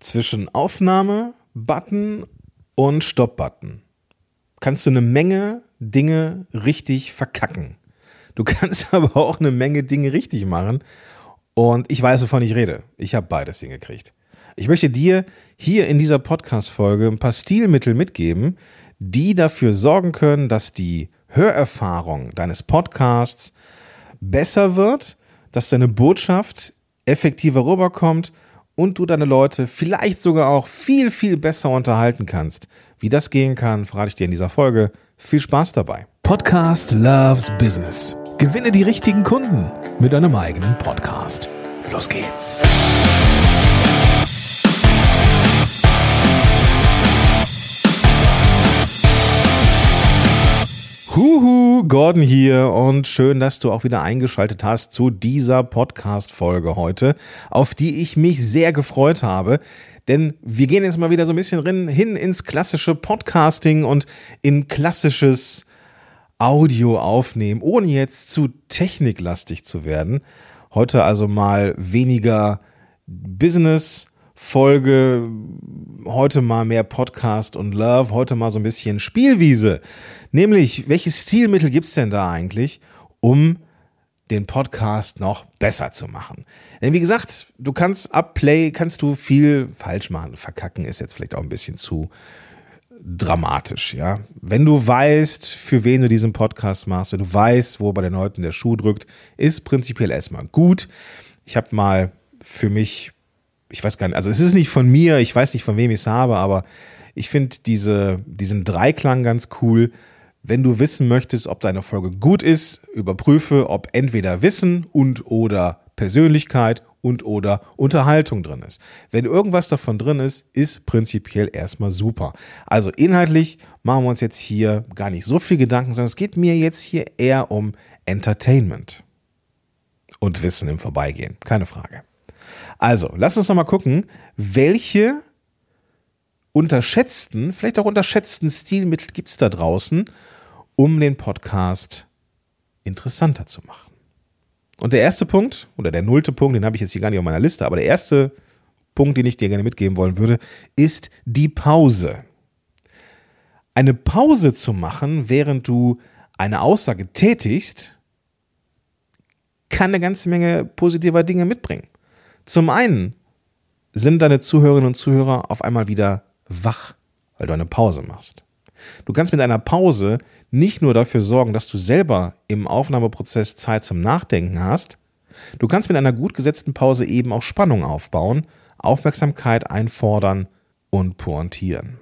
zwischen Aufnahme-Button und Stopp-Button kannst du eine Menge Dinge richtig verkacken. Du kannst aber auch eine Menge Dinge richtig machen. Und ich weiß, wovon ich rede. Ich habe beides hingekriegt. Ich möchte dir hier in dieser Podcast-Folge ein paar Stilmittel mitgeben, die dafür sorgen können, dass die Hörerfahrung deines Podcasts besser wird, dass deine Botschaft effektiver rüberkommt und du deine Leute vielleicht sogar auch viel, viel besser unterhalten kannst. Wie das gehen kann, verrate ich dir in dieser Folge. Viel Spaß dabei. Podcast Loves Business. Gewinne die richtigen Kunden mit deinem eigenen Podcast. Los geht's. Huhu, Gordon hier und schön, dass du auch wieder eingeschaltet hast zu dieser Podcast-Folge heute, auf die ich mich sehr gefreut habe. Denn wir gehen jetzt mal wieder so ein bisschen hin ins klassische Podcasting und in klassisches Audio aufnehmen, ohne jetzt zu techniklastig zu werden. Heute also mal weniger Business, Folge, heute mal mehr Podcast und Love, heute mal so ein bisschen Spielwiese. Nämlich, welche Stilmittel gibt es denn da eigentlich, um den Podcast noch besser zu machen? Denn wie gesagt, du kannst ab Play, kannst du viel falsch machen. Verkacken ist jetzt vielleicht auch ein bisschen zu dramatisch, ja. Wenn du weißt, für wen du diesen Podcast machst, wenn du weißt, wo bei den Leuten der Schuh drückt, ist prinzipiell erstmal gut. Ich habe mal für mich ich weiß gar nicht, also es ist nicht von mir, ich weiß nicht, von wem ich es habe, aber ich finde diese, diesen Dreiklang ganz cool. Wenn du wissen möchtest, ob deine Folge gut ist, überprüfe, ob entweder Wissen und oder Persönlichkeit und oder Unterhaltung drin ist. Wenn irgendwas davon drin ist, ist prinzipiell erstmal super. Also inhaltlich machen wir uns jetzt hier gar nicht so viel Gedanken, sondern es geht mir jetzt hier eher um Entertainment und Wissen im Vorbeigehen. Keine Frage. Also, lass uns noch mal gucken, welche unterschätzten, vielleicht auch unterschätzten Stilmittel gibt es da draußen, um den Podcast interessanter zu machen. Und der erste Punkt, oder der nullte Punkt, den habe ich jetzt hier gar nicht auf meiner Liste, aber der erste Punkt, den ich dir gerne mitgeben wollen würde, ist die Pause. Eine Pause zu machen, während du eine Aussage tätigst, kann eine ganze Menge positiver Dinge mitbringen. Zum einen sind deine Zuhörerinnen und Zuhörer auf einmal wieder wach, weil du eine Pause machst. Du kannst mit einer Pause nicht nur dafür sorgen, dass du selber im Aufnahmeprozess Zeit zum Nachdenken hast, du kannst mit einer gut gesetzten Pause eben auch Spannung aufbauen, Aufmerksamkeit einfordern und pointieren.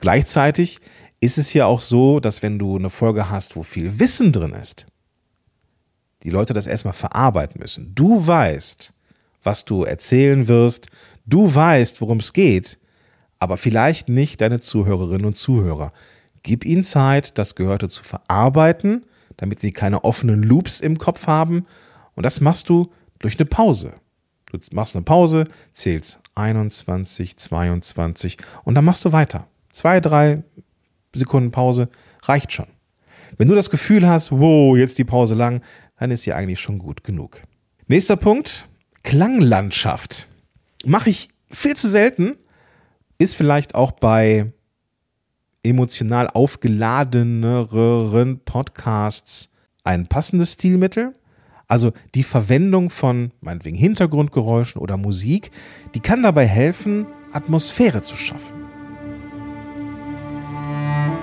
Gleichzeitig ist es ja auch so, dass wenn du eine Folge hast, wo viel Wissen drin ist, die Leute das erstmal verarbeiten müssen. Du weißt, was du erzählen wirst. Du weißt, worum es geht, aber vielleicht nicht deine Zuhörerinnen und Zuhörer. Gib ihnen Zeit, das Gehörte zu verarbeiten, damit sie keine offenen Loops im Kopf haben. Und das machst du durch eine Pause. Du machst eine Pause, zählst 21, 22 und dann machst du weiter. Zwei, drei Sekunden Pause reicht schon. Wenn du das Gefühl hast, wow, jetzt die Pause lang, dann ist sie eigentlich schon gut genug. Nächster Punkt, Klanglandschaft. Mache ich viel zu selten. Ist vielleicht auch bei emotional aufgeladeneren Podcasts ein passendes Stilmittel. Also die Verwendung von meinetwegen Hintergrundgeräuschen oder Musik, die kann dabei helfen, Atmosphäre zu schaffen.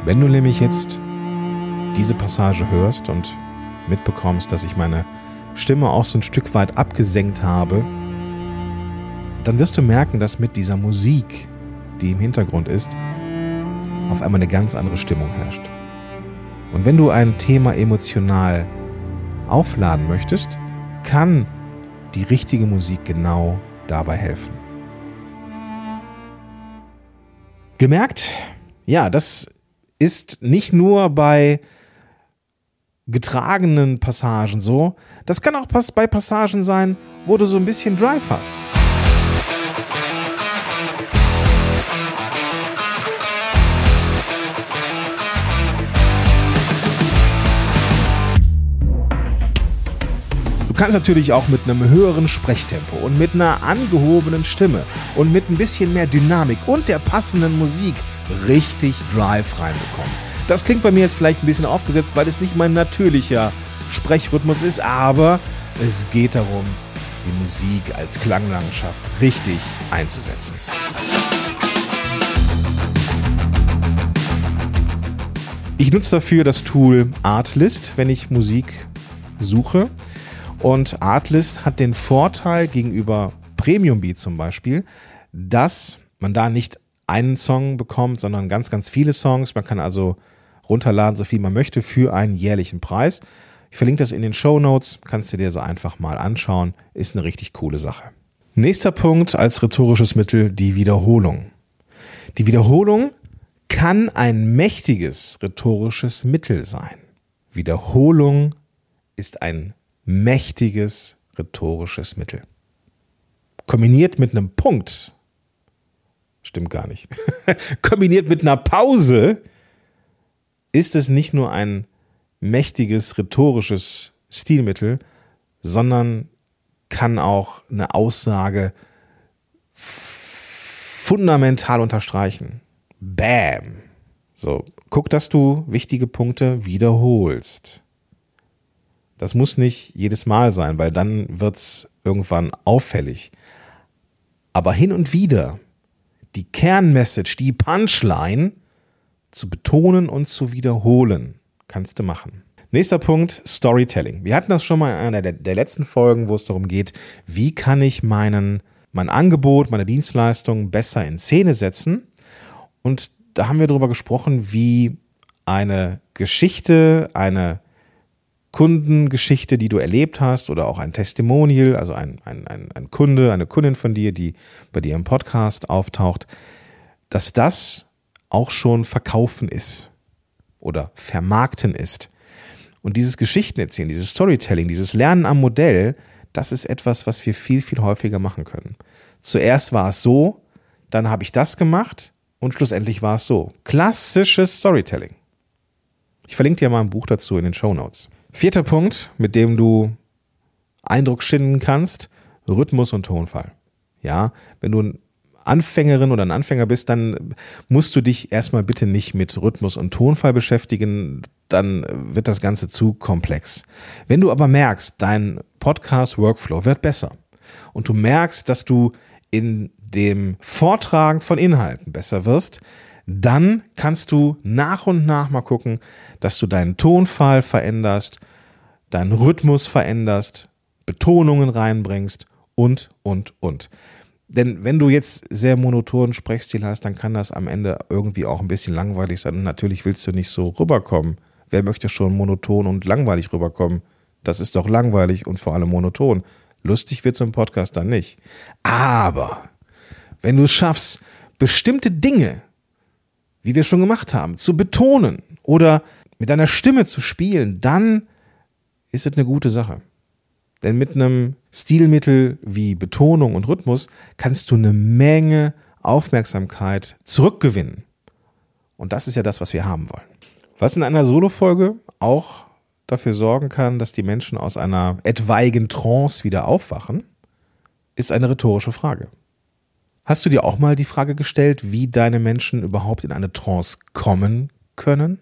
Wenn du nämlich jetzt diese Passage hörst und mitbekommst, dass ich meine Stimme auch so ein Stück weit abgesenkt habe, dann wirst du merken, dass mit dieser Musik, die im Hintergrund ist, auf einmal eine ganz andere Stimmung herrscht. Und wenn du ein Thema emotional aufladen möchtest, kann die richtige Musik genau dabei helfen. Gemerkt? Ja, das ist nicht nur bei getragenen Passagen so. Das kann auch bei Passagen sein, wo du so ein bisschen Drive hast. Du kannst natürlich auch mit einem höheren Sprechtempo und mit einer angehobenen Stimme und mit ein bisschen mehr Dynamik und der passenden Musik richtig Drive reinbekommen. Das klingt bei mir jetzt vielleicht ein bisschen aufgesetzt, weil es nicht mein natürlicher Sprechrhythmus ist, aber es geht darum, die Musik als Klanglandschaft richtig einzusetzen. Ich nutze dafür das Tool Artlist, wenn ich Musik suche. Und Artlist hat den Vorteil gegenüber Premium Beat zum Beispiel, dass man da nicht einen Song bekommt, sondern ganz, ganz viele Songs. Man kann also runterladen, so viel man möchte, für einen jährlichen Preis. Ich verlinke das in den Show Notes, kannst du dir so einfach mal anschauen. Ist eine richtig coole Sache. Nächster Punkt als rhetorisches Mittel die Wiederholung. Die Wiederholung kann ein mächtiges rhetorisches Mittel sein. Wiederholung ist ein mächtiges rhetorisches Mittel. Kombiniert mit einem Punkt, stimmt gar nicht, kombiniert mit einer Pause ist es nicht nur ein mächtiges rhetorisches Stilmittel, sondern kann auch eine Aussage fundamental unterstreichen. Bam. So, guck, dass du wichtige Punkte wiederholst. Das muss nicht jedes Mal sein, weil dann wird es irgendwann auffällig. Aber hin und wieder die Kernmessage, die Punchline zu betonen und zu wiederholen, kannst du machen. Nächster Punkt, Storytelling. Wir hatten das schon mal in einer der, der letzten Folgen, wo es darum geht, wie kann ich meinen, mein Angebot, meine Dienstleistung besser in Szene setzen. Und da haben wir darüber gesprochen, wie eine Geschichte, eine Kundengeschichte, die du erlebt hast, oder auch ein Testimonial, also ein, ein, ein, ein Kunde, eine Kundin von dir, die bei dir im Podcast auftaucht, dass das auch schon verkaufen ist oder vermarkten ist. Und dieses Geschichtenerzählen, dieses Storytelling, dieses Lernen am Modell, das ist etwas, was wir viel, viel häufiger machen können. Zuerst war es so, dann habe ich das gemacht und schlussendlich war es so. Klassisches Storytelling. Ich verlinke dir mal ein Buch dazu in den Show Notes. Vierter Punkt, mit dem du Eindruck schinden kannst, Rhythmus und Tonfall. Ja, wenn du ein Anfängerin oder ein Anfänger bist, dann musst du dich erstmal bitte nicht mit Rhythmus und Tonfall beschäftigen, dann wird das Ganze zu komplex. Wenn du aber merkst, dein Podcast-Workflow wird besser und du merkst, dass du in dem Vortragen von Inhalten besser wirst, dann kannst du nach und nach mal gucken, dass du deinen Tonfall veränderst, deinen Rhythmus veränderst, Betonungen reinbringst und, und, und. Denn wenn du jetzt sehr monotonen Sprechstil hast, dann kann das am Ende irgendwie auch ein bisschen langweilig sein. Und natürlich willst du nicht so rüberkommen. Wer möchte schon monoton und langweilig rüberkommen? Das ist doch langweilig und vor allem monoton. Lustig wird so ein Podcast dann nicht. Aber wenn du es schaffst, bestimmte Dinge wie wir schon gemacht haben, zu betonen oder mit deiner Stimme zu spielen, dann ist es eine gute Sache. Denn mit einem Stilmittel wie Betonung und Rhythmus kannst du eine Menge Aufmerksamkeit zurückgewinnen. Und das ist ja das, was wir haben wollen. Was in einer Solo-Folge auch dafür sorgen kann, dass die Menschen aus einer etwaigen Trance wieder aufwachen, ist eine rhetorische Frage. Hast du dir auch mal die Frage gestellt, wie deine Menschen überhaupt in eine Trance kommen können?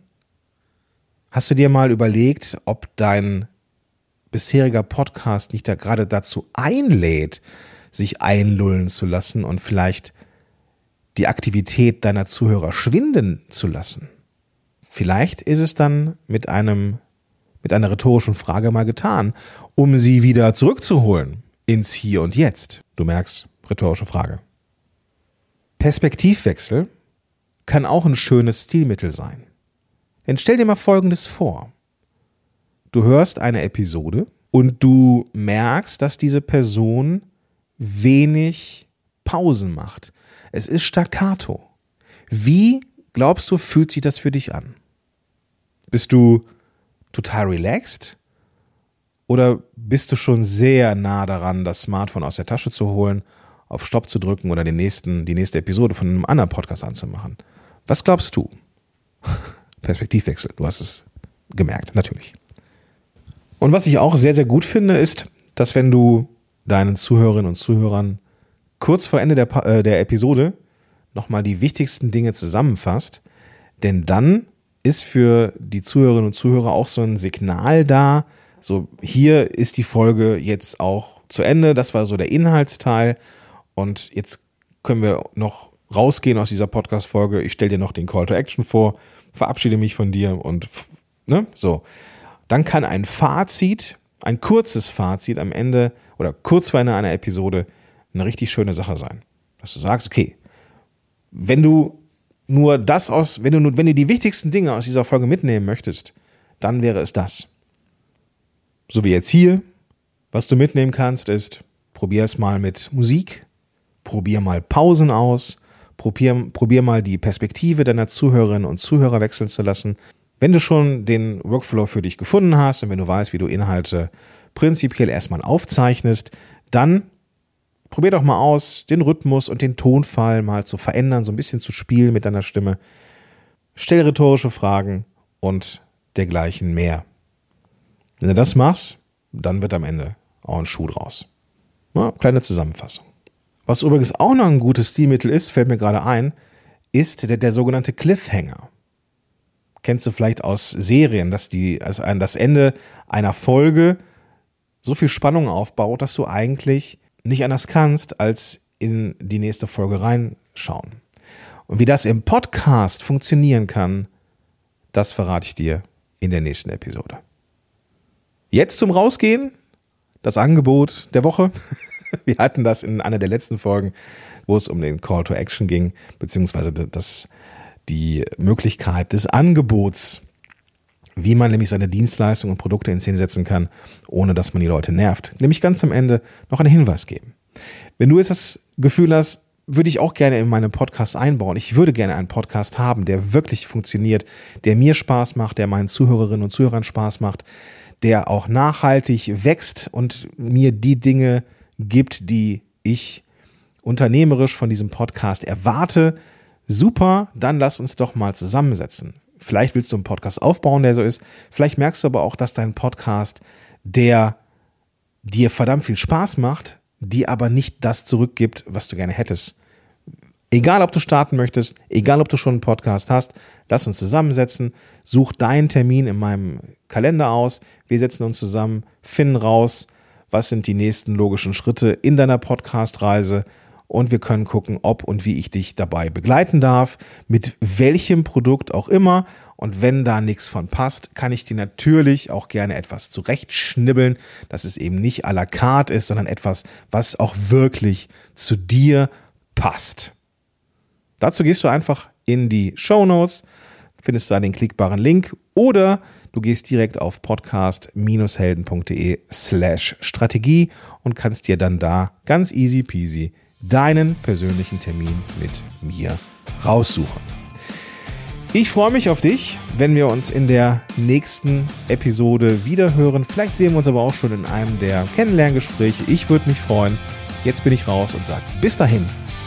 Hast du dir mal überlegt, ob dein bisheriger Podcast nicht da gerade dazu einlädt, sich einlullen zu lassen und vielleicht die Aktivität deiner Zuhörer schwinden zu lassen? Vielleicht ist es dann mit einem mit einer rhetorischen Frage mal getan, um sie wieder zurückzuholen ins Hier und Jetzt. Du merkst, rhetorische Frage. Perspektivwechsel kann auch ein schönes Stilmittel sein. Denn stell dir mal Folgendes vor. Du hörst eine Episode und du merkst, dass diese Person wenig Pausen macht. Es ist staccato. Wie glaubst du, fühlt sich das für dich an? Bist du total relaxed? Oder bist du schon sehr nah daran, das Smartphone aus der Tasche zu holen auf Stopp zu drücken oder den nächsten, die nächste Episode von einem anderen Podcast anzumachen. Was glaubst du? Perspektivwechsel, du hast es gemerkt, natürlich. Und was ich auch sehr, sehr gut finde, ist, dass wenn du deinen Zuhörerinnen und Zuhörern kurz vor Ende der, äh, der Episode nochmal die wichtigsten Dinge zusammenfasst, denn dann ist für die Zuhörerinnen und Zuhörer auch so ein Signal da, so hier ist die Folge jetzt auch zu Ende, das war so der Inhaltsteil und jetzt können wir noch rausgehen aus dieser Podcast-Folge. Ich stelle dir noch den Call to Action vor, verabschiede mich von dir und ne, so. Dann kann ein Fazit, ein kurzes Fazit am Ende oder kurz vor Ende einer Episode eine richtig schöne Sache sein. Dass du sagst, okay, wenn du nur das aus, wenn du wenn du die wichtigsten Dinge aus dieser Folge mitnehmen möchtest, dann wäre es das. So wie jetzt hier, was du mitnehmen kannst, ist, probier es mal mit Musik, probier mal Pausen aus, probier, probier mal die Perspektive deiner Zuhörerinnen und Zuhörer wechseln zu lassen. Wenn du schon den Workflow für dich gefunden hast und wenn du weißt, wie du Inhalte prinzipiell erstmal aufzeichnest, dann probier doch mal aus, den Rhythmus und den Tonfall mal zu verändern, so ein bisschen zu spielen mit deiner Stimme. Stell rhetorische Fragen und dergleichen mehr. Wenn du das machst, dann wird am Ende auch ein Schuh draus. Ja, kleine Zusammenfassung. Was übrigens auch noch ein gutes Stilmittel ist, fällt mir gerade ein, ist der, der sogenannte Cliffhanger. Kennst du vielleicht aus Serien, dass die, also das Ende einer Folge so viel Spannung aufbaut, dass du eigentlich nicht anders kannst, als in die nächste Folge reinschauen. Und wie das im Podcast funktionieren kann, das verrate ich dir in der nächsten Episode. Jetzt zum Rausgehen, das Angebot der Woche. Wir hatten das in einer der letzten Folgen, wo es um den Call to Action ging, beziehungsweise das, die Möglichkeit des Angebots, wie man nämlich seine Dienstleistungen und Produkte in Szene setzen kann, ohne dass man die Leute nervt. Nämlich ganz am Ende noch einen Hinweis geben. Wenn du jetzt das Gefühl hast, würde ich auch gerne in meinen Podcast einbauen. Ich würde gerne einen Podcast haben, der wirklich funktioniert, der mir Spaß macht, der meinen Zuhörerinnen und Zuhörern Spaß macht, der auch nachhaltig wächst und mir die Dinge gibt, die ich unternehmerisch von diesem Podcast erwarte. Super, dann lass uns doch mal zusammensetzen. Vielleicht willst du einen Podcast aufbauen, der so ist. Vielleicht merkst du aber auch, dass dein Podcast, der dir verdammt viel Spaß macht, dir aber nicht das zurückgibt, was du gerne hättest. Egal, ob du starten möchtest, egal, ob du schon einen Podcast hast, lass uns zusammensetzen, such deinen Termin in meinem Kalender aus, wir setzen uns zusammen, finden raus, was sind die nächsten logischen Schritte in deiner Podcast-Reise und wir können gucken, ob und wie ich dich dabei begleiten darf, mit welchem Produkt auch immer. Und wenn da nichts von passt, kann ich dir natürlich auch gerne etwas zurechtschnibbeln, dass es eben nicht à la carte ist, sondern etwas, was auch wirklich zu dir passt. Dazu gehst du einfach in die Show Notes, findest da den klickbaren Link oder du gehst direkt auf podcast-helden.de slash Strategie und kannst dir dann da ganz easy peasy deinen persönlichen Termin mit mir raussuchen. Ich freue mich auf dich, wenn wir uns in der nächsten Episode wieder hören. Vielleicht sehen wir uns aber auch schon in einem der Kennenlerngespräche. Ich würde mich freuen. Jetzt bin ich raus und sage bis dahin,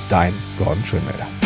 dein Gordon Schönmelder.